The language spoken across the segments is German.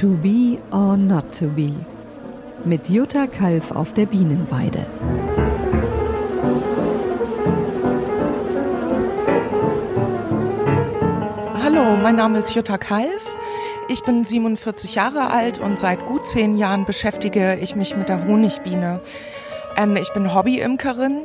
To be or not to be. Mit Jutta Kalf auf der Bienenweide. Hallo, mein Name ist Jutta Kalf. Ich bin 47 Jahre alt und seit gut zehn Jahren beschäftige ich mich mit der Honigbiene. Ähm, ich bin Hobbyimkerin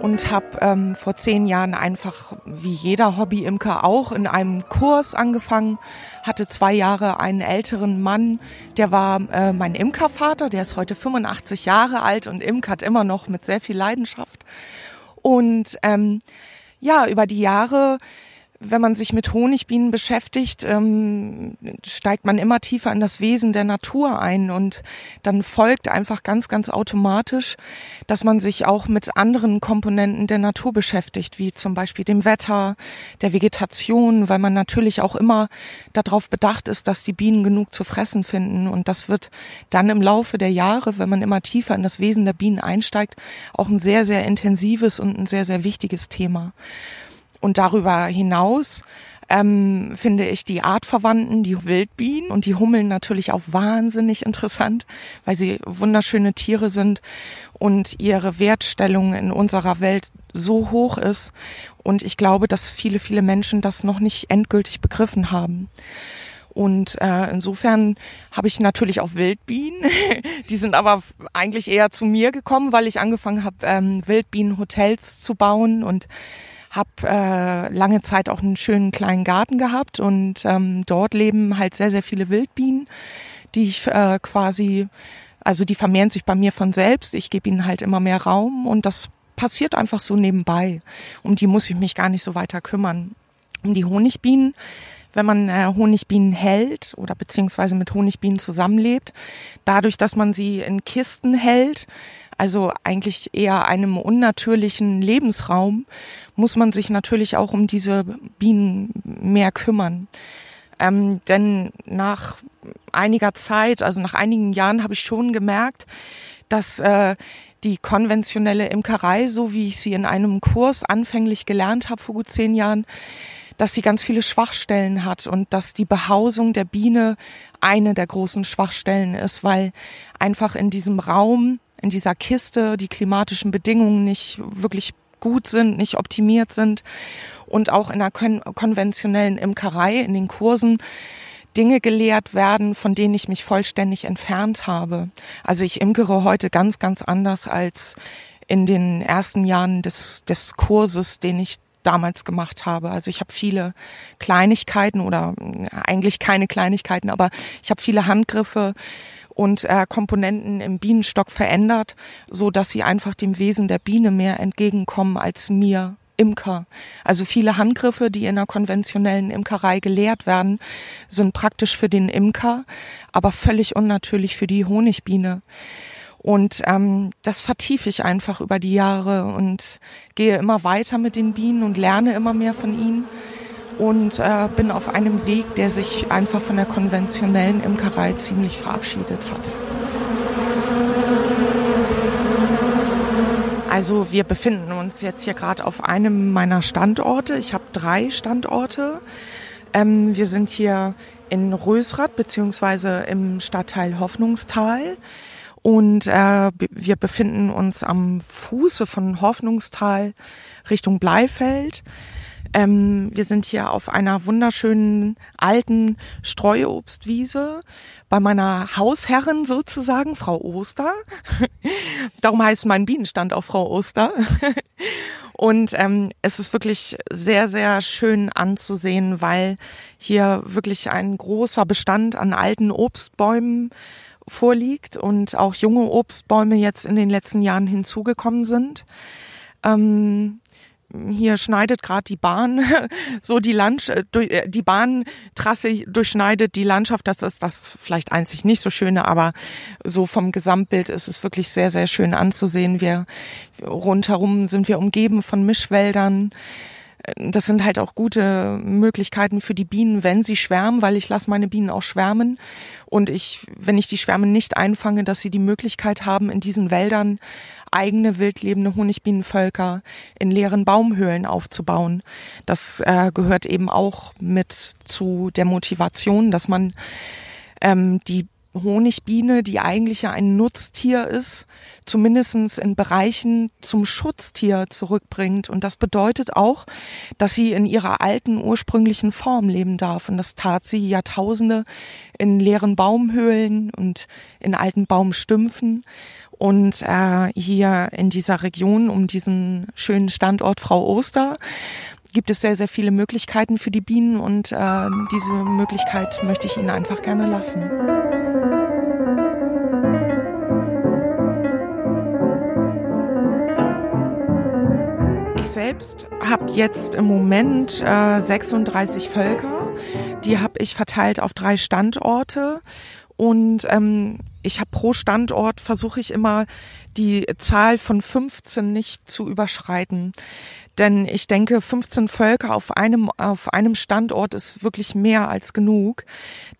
und habe ähm, vor zehn Jahren einfach wie jeder Hobbyimker auch in einem Kurs angefangen. Hatte zwei Jahre einen älteren Mann, der war äh, mein Imkervater, der ist heute 85 Jahre alt und imkert immer noch mit sehr viel Leidenschaft. Und ähm, ja, über die Jahre wenn man sich mit Honigbienen beschäftigt, ähm, steigt man immer tiefer in das Wesen der Natur ein und dann folgt einfach ganz, ganz automatisch, dass man sich auch mit anderen Komponenten der Natur beschäftigt, wie zum Beispiel dem Wetter, der Vegetation, weil man natürlich auch immer darauf bedacht ist, dass die Bienen genug zu fressen finden und das wird dann im Laufe der Jahre, wenn man immer tiefer in das Wesen der Bienen einsteigt, auch ein sehr, sehr intensives und ein sehr, sehr wichtiges Thema. Und darüber hinaus ähm, finde ich die Artverwandten, die Wildbienen und die Hummeln natürlich auch wahnsinnig interessant, weil sie wunderschöne Tiere sind und ihre Wertstellung in unserer Welt so hoch ist. Und ich glaube, dass viele, viele Menschen das noch nicht endgültig begriffen haben. Und äh, insofern habe ich natürlich auch Wildbienen. Die sind aber eigentlich eher zu mir gekommen, weil ich angefangen habe, ähm, Wildbienenhotels zu bauen und habe äh, lange Zeit auch einen schönen kleinen Garten gehabt und ähm, dort leben halt sehr, sehr viele Wildbienen, die ich äh, quasi, also die vermehren sich bei mir von selbst. Ich gebe ihnen halt immer mehr Raum und das passiert einfach so nebenbei. Um die muss ich mich gar nicht so weiter kümmern. Um die Honigbienen wenn man äh, Honigbienen hält oder beziehungsweise mit Honigbienen zusammenlebt, dadurch, dass man sie in Kisten hält, also eigentlich eher einem unnatürlichen Lebensraum, muss man sich natürlich auch um diese Bienen mehr kümmern. Ähm, denn nach einiger Zeit, also nach einigen Jahren, habe ich schon gemerkt, dass äh, die konventionelle Imkerei, so wie ich sie in einem Kurs anfänglich gelernt habe vor gut zehn Jahren, dass sie ganz viele Schwachstellen hat und dass die Behausung der Biene eine der großen Schwachstellen ist, weil einfach in diesem Raum, in dieser Kiste die klimatischen Bedingungen nicht wirklich gut sind, nicht optimiert sind und auch in der kon konventionellen Imkerei, in den Kursen, Dinge gelehrt werden, von denen ich mich vollständig entfernt habe. Also ich imkere heute ganz, ganz anders als in den ersten Jahren des, des Kurses, den ich damals gemacht habe. Also ich habe viele Kleinigkeiten oder äh, eigentlich keine Kleinigkeiten, aber ich habe viele Handgriffe und äh, Komponenten im Bienenstock verändert, so dass sie einfach dem Wesen der Biene mehr entgegenkommen als mir Imker. Also viele Handgriffe, die in der konventionellen Imkerei gelehrt werden, sind praktisch für den Imker, aber völlig unnatürlich für die Honigbiene. Und ähm, das vertiefe ich einfach über die Jahre und gehe immer weiter mit den Bienen und lerne immer mehr von ihnen und äh, bin auf einem Weg, der sich einfach von der konventionellen Imkerei ziemlich verabschiedet hat. Also wir befinden uns jetzt hier gerade auf einem meiner Standorte. Ich habe drei Standorte. Ähm, wir sind hier in Rösrath beziehungsweise im Stadtteil Hoffnungstal. Und äh, wir befinden uns am Fuße von Hoffnungstal Richtung Bleifeld. Ähm, wir sind hier auf einer wunderschönen alten Streuobstwiese bei meiner Hausherrin sozusagen, Frau Oster. Darum heißt mein Bienenstand auch Frau Oster. Und ähm, es ist wirklich sehr, sehr schön anzusehen, weil hier wirklich ein großer Bestand an alten Obstbäumen vorliegt und auch junge Obstbäume jetzt in den letzten Jahren hinzugekommen sind. Ähm, hier schneidet gerade die Bahn so die Land äh, äh, die Bahntrasse durchschneidet die Landschaft. Das ist das vielleicht einzig nicht so schöne aber so vom Gesamtbild ist es wirklich sehr sehr schön anzusehen. Wir rundherum sind wir umgeben von Mischwäldern das sind halt auch gute Möglichkeiten für die Bienen, wenn sie schwärmen, weil ich lasse meine Bienen auch schwärmen. Und ich, wenn ich die Schwärme nicht einfange, dass sie die Möglichkeit haben, in diesen Wäldern eigene wildlebende Honigbienenvölker in leeren Baumhöhlen aufzubauen. Das äh, gehört eben auch mit zu der Motivation, dass man ähm, die Honigbiene, die eigentlich ja ein Nutztier ist, zumindestens in Bereichen zum Schutztier zurückbringt. Und das bedeutet auch, dass sie in ihrer alten ursprünglichen Form leben darf. Und das tat sie Jahrtausende in leeren Baumhöhlen und in alten Baumstümpfen. Und äh, hier in dieser Region um diesen schönen Standort Frau Oster gibt es sehr, sehr viele Möglichkeiten für die Bienen und äh, diese Möglichkeit möchte ich Ihnen einfach gerne lassen. Selbst habe jetzt im Moment äh, 36 Völker. Die habe ich verteilt auf drei Standorte. Und ähm, ich habe pro Standort versuche ich immer die Zahl von 15 nicht zu überschreiten. Denn ich denke, 15 Völker auf einem, auf einem Standort ist wirklich mehr als genug.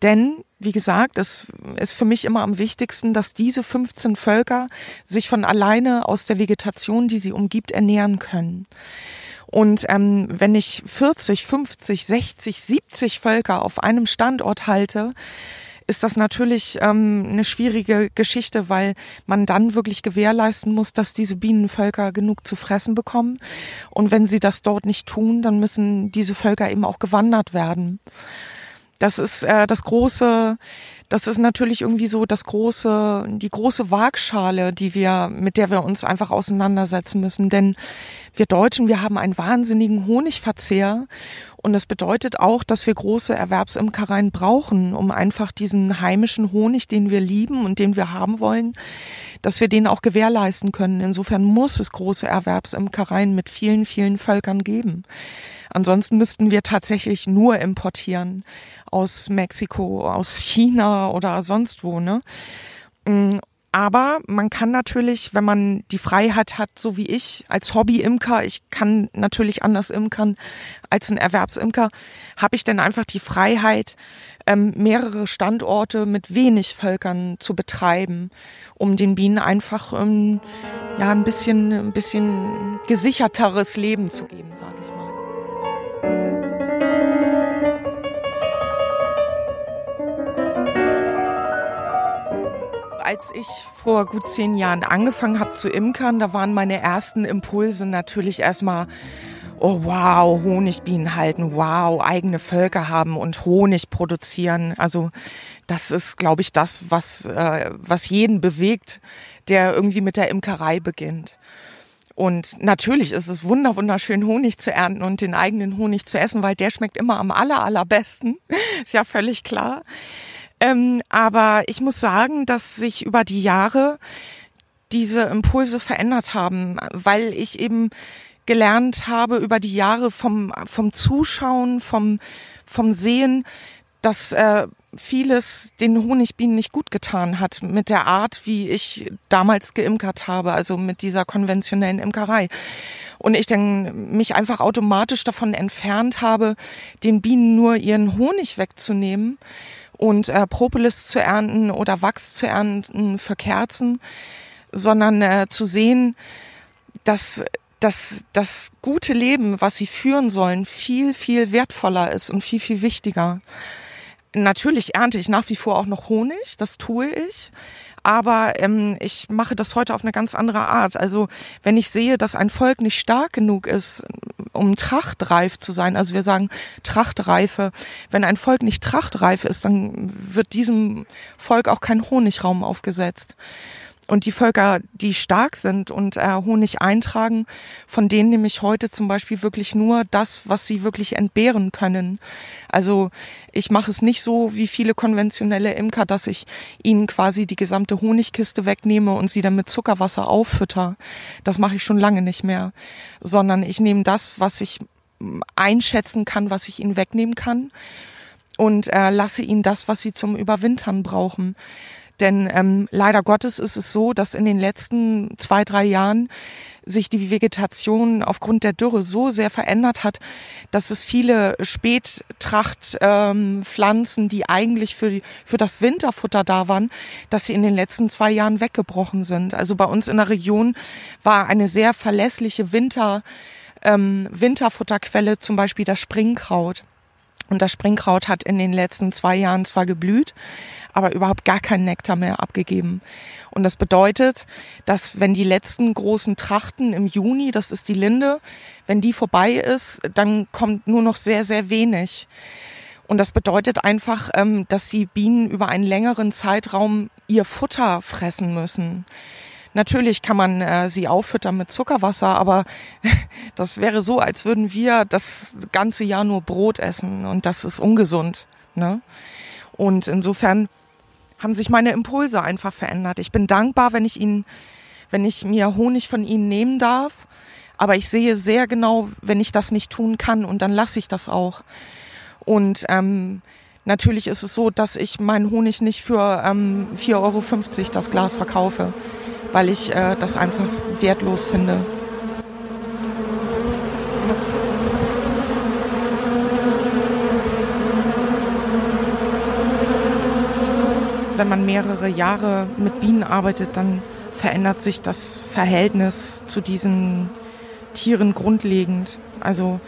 Denn, wie gesagt, es ist für mich immer am wichtigsten, dass diese 15 Völker sich von alleine aus der Vegetation, die sie umgibt, ernähren können. Und ähm, wenn ich 40, 50, 60, 70 Völker auf einem Standort halte, ist das natürlich ähm, eine schwierige Geschichte, weil man dann wirklich gewährleisten muss, dass diese Bienenvölker genug zu fressen bekommen. Und wenn sie das dort nicht tun, dann müssen diese Völker eben auch gewandert werden. Das ist äh, das große, das ist natürlich irgendwie so das große, die große Waagschale, die wir, mit der wir uns einfach auseinandersetzen müssen. Denn wir Deutschen, wir haben einen wahnsinnigen Honigverzehr und das bedeutet auch, dass wir große Erwerbsimkereien brauchen, um einfach diesen heimischen Honig, den wir lieben und den wir haben wollen, dass wir den auch gewährleisten können. Insofern muss es große Erwerbsimkereien mit vielen, vielen Völkern geben. Ansonsten müssten wir tatsächlich nur importieren aus Mexiko, aus China oder sonst wo, ne? Mm, aber man kann natürlich, wenn man die Freiheit hat, so wie ich, als Hobby-Imker, ich kann natürlich anders imkern als ein Erwerbsimker, habe ich dann einfach die Freiheit, ähm, mehrere Standorte mit wenig Völkern zu betreiben, um den Bienen einfach ähm, ja ein bisschen, ein bisschen gesicherteres Leben zu geben, sage ich mal. Als ich vor gut zehn Jahren angefangen habe zu imkern, da waren meine ersten Impulse natürlich erstmal, oh wow, Honigbienen halten, wow, eigene Völker haben und Honig produzieren. Also das ist, glaube ich, das, was, äh, was jeden bewegt, der irgendwie mit der Imkerei beginnt. Und natürlich ist es wunder wunderschön, Honig zu ernten und den eigenen Honig zu essen, weil der schmeckt immer am aller, allerbesten. ist ja völlig klar. Ähm, aber ich muss sagen, dass sich über die Jahre diese Impulse verändert haben, weil ich eben gelernt habe über die Jahre vom, vom Zuschauen, vom, vom Sehen, dass äh, vieles den Honigbienen nicht gut getan hat mit der Art, wie ich damals geimkert habe, also mit dieser konventionellen Imkerei. Und ich dann mich einfach automatisch davon entfernt habe, den Bienen nur ihren Honig wegzunehmen und äh, Propolis zu ernten oder Wachs zu ernten für Kerzen, sondern äh, zu sehen, dass dass das gute Leben, was sie führen sollen, viel, viel wertvoller ist und viel, viel wichtiger. Natürlich ernte ich nach wie vor auch noch Honig, das tue ich aber ähm, ich mache das heute auf eine ganz andere Art. Also wenn ich sehe, dass ein Volk nicht stark genug ist, um trachtreif zu sein, also wir sagen Trachtreife, wenn ein Volk nicht trachtreif ist, dann wird diesem Volk auch kein Honigraum aufgesetzt. Und die Völker, die stark sind und äh, Honig eintragen, von denen nehme ich heute zum Beispiel wirklich nur das, was sie wirklich entbehren können. Also ich mache es nicht so wie viele konventionelle Imker, dass ich ihnen quasi die gesamte Honigkiste wegnehme und sie dann mit Zuckerwasser auffütter. Das mache ich schon lange nicht mehr. Sondern ich nehme das, was ich mm, einschätzen kann, was ich ihnen wegnehmen kann und äh, lasse ihnen das, was sie zum Überwintern brauchen. Denn ähm, leider Gottes ist es so, dass in den letzten zwei, drei Jahren sich die Vegetation aufgrund der Dürre so sehr verändert hat, dass es viele Spättrachtpflanzen, ähm, die eigentlich für, für das Winterfutter da waren, dass sie in den letzten zwei Jahren weggebrochen sind. Also bei uns in der Region war eine sehr verlässliche Winter, ähm, Winterfutterquelle zum Beispiel das Springkraut. Und das Springkraut hat in den letzten zwei Jahren zwar geblüht, aber überhaupt gar keinen Nektar mehr abgegeben. Und das bedeutet, dass wenn die letzten großen Trachten im Juni, das ist die Linde, wenn die vorbei ist, dann kommt nur noch sehr, sehr wenig. Und das bedeutet einfach, ähm, dass die Bienen über einen längeren Zeitraum ihr Futter fressen müssen. Natürlich kann man äh, sie auffüttern mit Zuckerwasser, aber das wäre so, als würden wir das ganze Jahr nur Brot essen und das ist ungesund. Ne? Und insofern haben sich meine Impulse einfach verändert. Ich bin dankbar, wenn ich ihnen, wenn ich mir Honig von ihnen nehmen darf, aber ich sehe sehr genau, wenn ich das nicht tun kann und dann lasse ich das auch. Und ähm, natürlich ist es so, dass ich meinen Honig nicht für ähm, 4,50 Euro das Glas verkaufe weil ich äh, das einfach wertlos finde. Mehrere Jahre mit Bienen arbeitet, dann verändert sich das Verhältnis zu diesen Tieren grundlegend. Also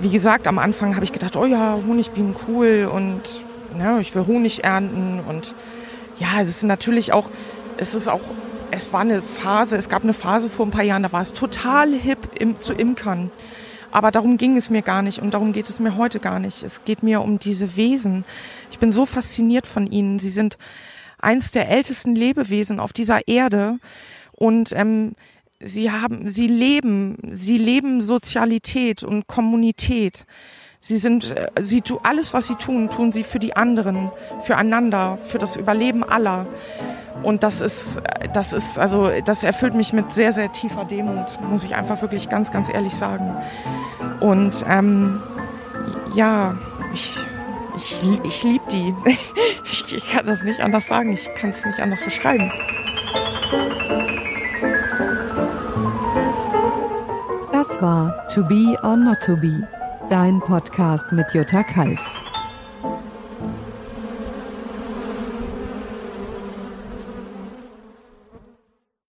wie gesagt, am Anfang habe ich gedacht, oh ja, Honigbienen cool und ja, ich will Honig ernten und ja, es ist natürlich auch es ist auch, es war eine Phase, es gab eine Phase vor ein paar Jahren, da war es total hip im, zu Imkern. Aber darum ging es mir gar nicht und darum geht es mir heute gar nicht. Es geht mir um diese Wesen. Ich bin so fasziniert von ihnen. Sie sind eins der ältesten Lebewesen auf dieser Erde und ähm, sie haben, sie leben, sie leben Sozialität und Kommunität. Sie sind, äh, sie tun alles, was sie tun, tun sie für die anderen, füreinander, für das Überleben aller. Und das ist, das ist, also, das erfüllt mich mit sehr, sehr tiefer Demut, muss ich einfach wirklich ganz, ganz ehrlich sagen. Und ähm, ja, ich, ich, ich liebe die. Ich, ich kann das nicht anders sagen, ich kann es nicht anders beschreiben. Das war To Be or Not to Be, dein Podcast mit Jutta Kalf.